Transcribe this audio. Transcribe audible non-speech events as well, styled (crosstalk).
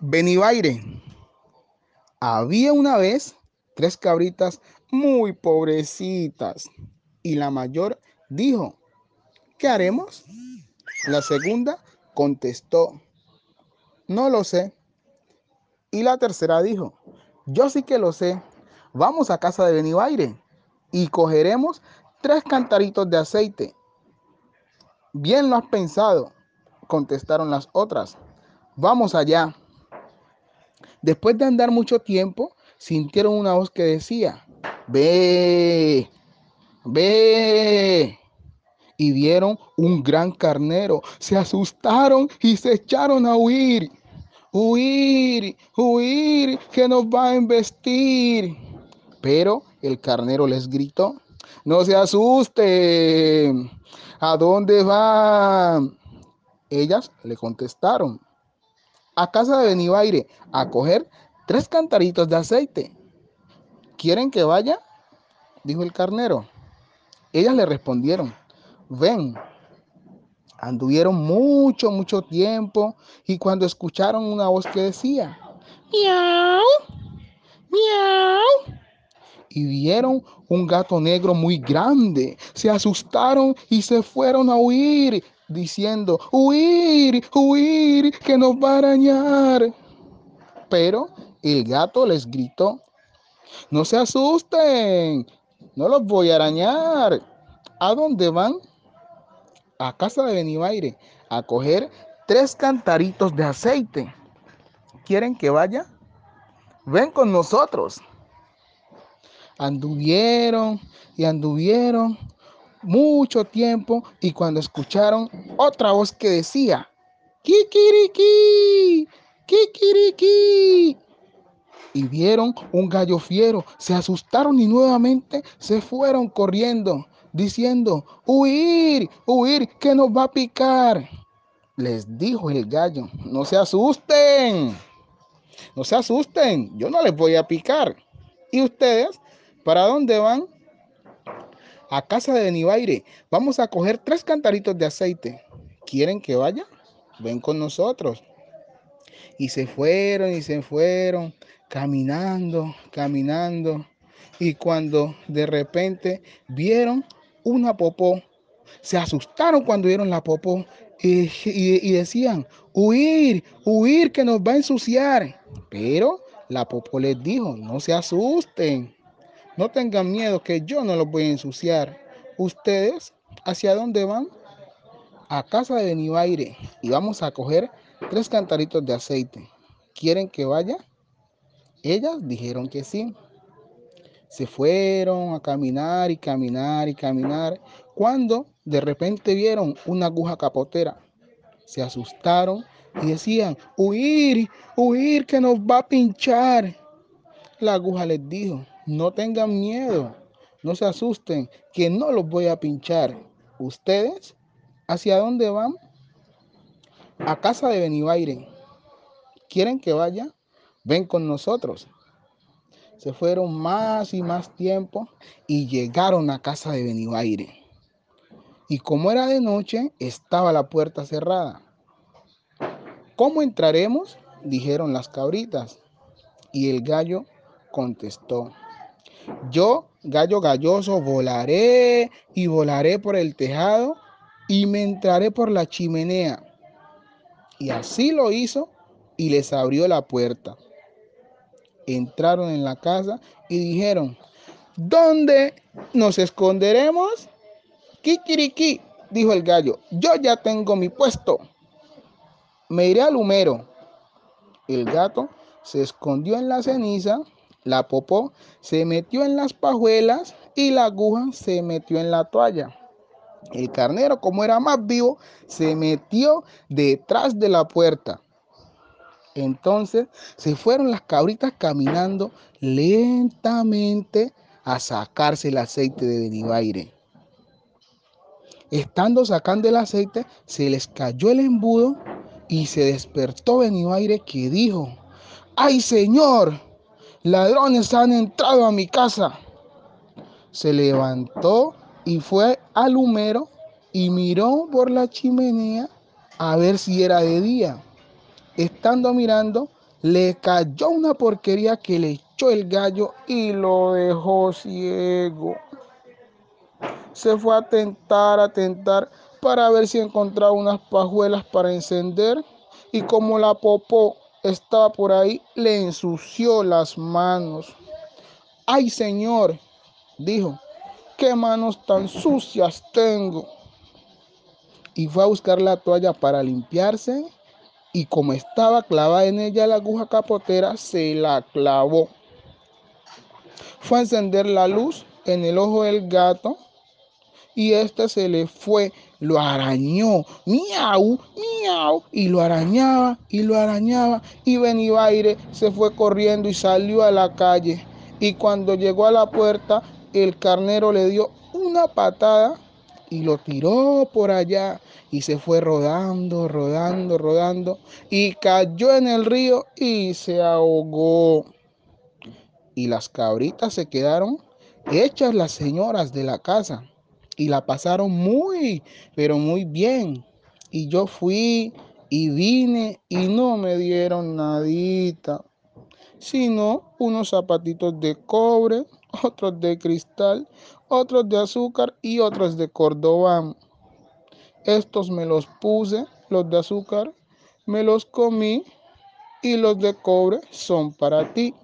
Benibaire. Había una vez tres cabritas muy pobrecitas y la mayor dijo, ¿qué haremos? La segunda contestó, no lo sé. Y la tercera dijo, yo sí que lo sé. Vamos a casa de Benibaire y cogeremos tres cantaritos de aceite. Bien lo has pensado, contestaron las otras. Vamos allá. Después de andar mucho tiempo, sintieron una voz que decía, ve, ve. Y vieron un gran carnero. Se asustaron y se echaron a huir. Huir, huir, que nos va a embestir. Pero el carnero les gritó, no se asusten. ¿A dónde van? Ellas le contestaron, a casa de Benibaire a coger tres cantaritos de aceite. ¿Quieren que vaya? Dijo el carnero. Ellas le respondieron, ven. Anduvieron mucho, mucho tiempo y cuando escucharon una voz que decía, miau, miau, y vieron un gato negro muy grande, se asustaron y se fueron a huir, diciendo, huir, huir, que nos va a arañar. Pero el gato les gritó, no se asusten, no los voy a arañar. ¿A dónde van? A casa de Benibaire a coger tres cantaritos de aceite. ¿Quieren que vaya? Ven con nosotros. Anduvieron y anduvieron mucho tiempo y cuando escucharon otra voz que decía, Kikiriki, Kikiriki, y vieron un gallo fiero, se asustaron y nuevamente se fueron corriendo, diciendo, huir, huir, que nos va a picar. Les dijo el gallo, no se asusten, no se asusten, yo no les voy a picar. ¿Y ustedes para dónde van? A casa de Benibaire. Vamos a coger tres cantaritos de aceite. ¿Quieren que vaya? Ven con nosotros. Y se fueron y se fueron caminando, caminando. Y cuando de repente vieron una popó, se asustaron cuando vieron la popó y, y, decían, huir, huir que nos va a ensuciar. Pero la popó les dijo, no se asusten, no tengan miedo que yo no los voy a ensuciar. ¿Ustedes hacia dónde van? A casa de Benibaire y vamos a coger tres cantaritos de aceite. ¿Quieren que vaya? Ellas dijeron que sí. Se fueron a caminar y caminar y caminar cuando de repente vieron una aguja capotera. Se asustaron y decían, huir, huir que nos va a pinchar. La aguja les dijo, no tengan miedo, no se asusten, que no los voy a pinchar. ¿Ustedes hacia dónde van? A casa de Benibaire. ¿Quieren que vaya? Ven con nosotros. Se fueron más y más tiempo y llegaron a casa de Benibaire. Y como era de noche, estaba la puerta cerrada. ¿Cómo entraremos? dijeron las cabritas. Y el gallo contestó, yo, gallo galloso, volaré y volaré por el tejado y me entraré por la chimenea. Y así lo hizo y les abrió la puerta. Entraron en la casa y dijeron, ¿dónde nos esconderemos? Kikiriki, dijo el gallo, yo ya tengo mi puesto. Me iré al humero. El gato se escondió en la ceniza la popó se metió en las pajuelas y la aguja se metió en la toalla. El carnero, como era más vivo, se metió detrás de la puerta. Entonces se fueron las cabritas caminando lentamente a sacarse el aceite de Benibaire. Estando sacando el aceite, se les cayó el embudo y se despertó Benibaire que dijo, ¡ay señor! Ladrones han entrado a mi casa. Se levantó y fue al humero y miró por la chimenea a ver si era de día. Estando mirando, le cayó una porquería que le echó el gallo y lo dejó ciego. Se fue a tentar, a tentar para ver si encontraba unas pajuelas para encender y como la popó estaba por ahí, le ensució las manos. ¡Ay, señor! dijo, ¿qué manos tan sucias tengo? Y fue a buscar la toalla para limpiarse y como estaba clavada en ella la aguja capotera, se la clavó. Fue a encender la luz en el ojo del gato y este se le fue, lo arañó, miau, miau, y lo arañaba y lo arañaba y Benibaire se fue corriendo y salió a la calle. Y cuando llegó a la puerta el carnero le dio una patada y lo tiró por allá. Y se fue rodando, rodando, rodando y cayó en el río y se ahogó. Y las cabritas se quedaron hechas las señoras de la casa y la pasaron muy, pero muy bien. Y yo fui y vine y no me dieron nadita, sino unos zapatitos de cobre, (laughs) otros de cristal, otros de azúcar y otros de cordobán. Estos me los puse, los de azúcar, me los comí y los de cobre son para ti.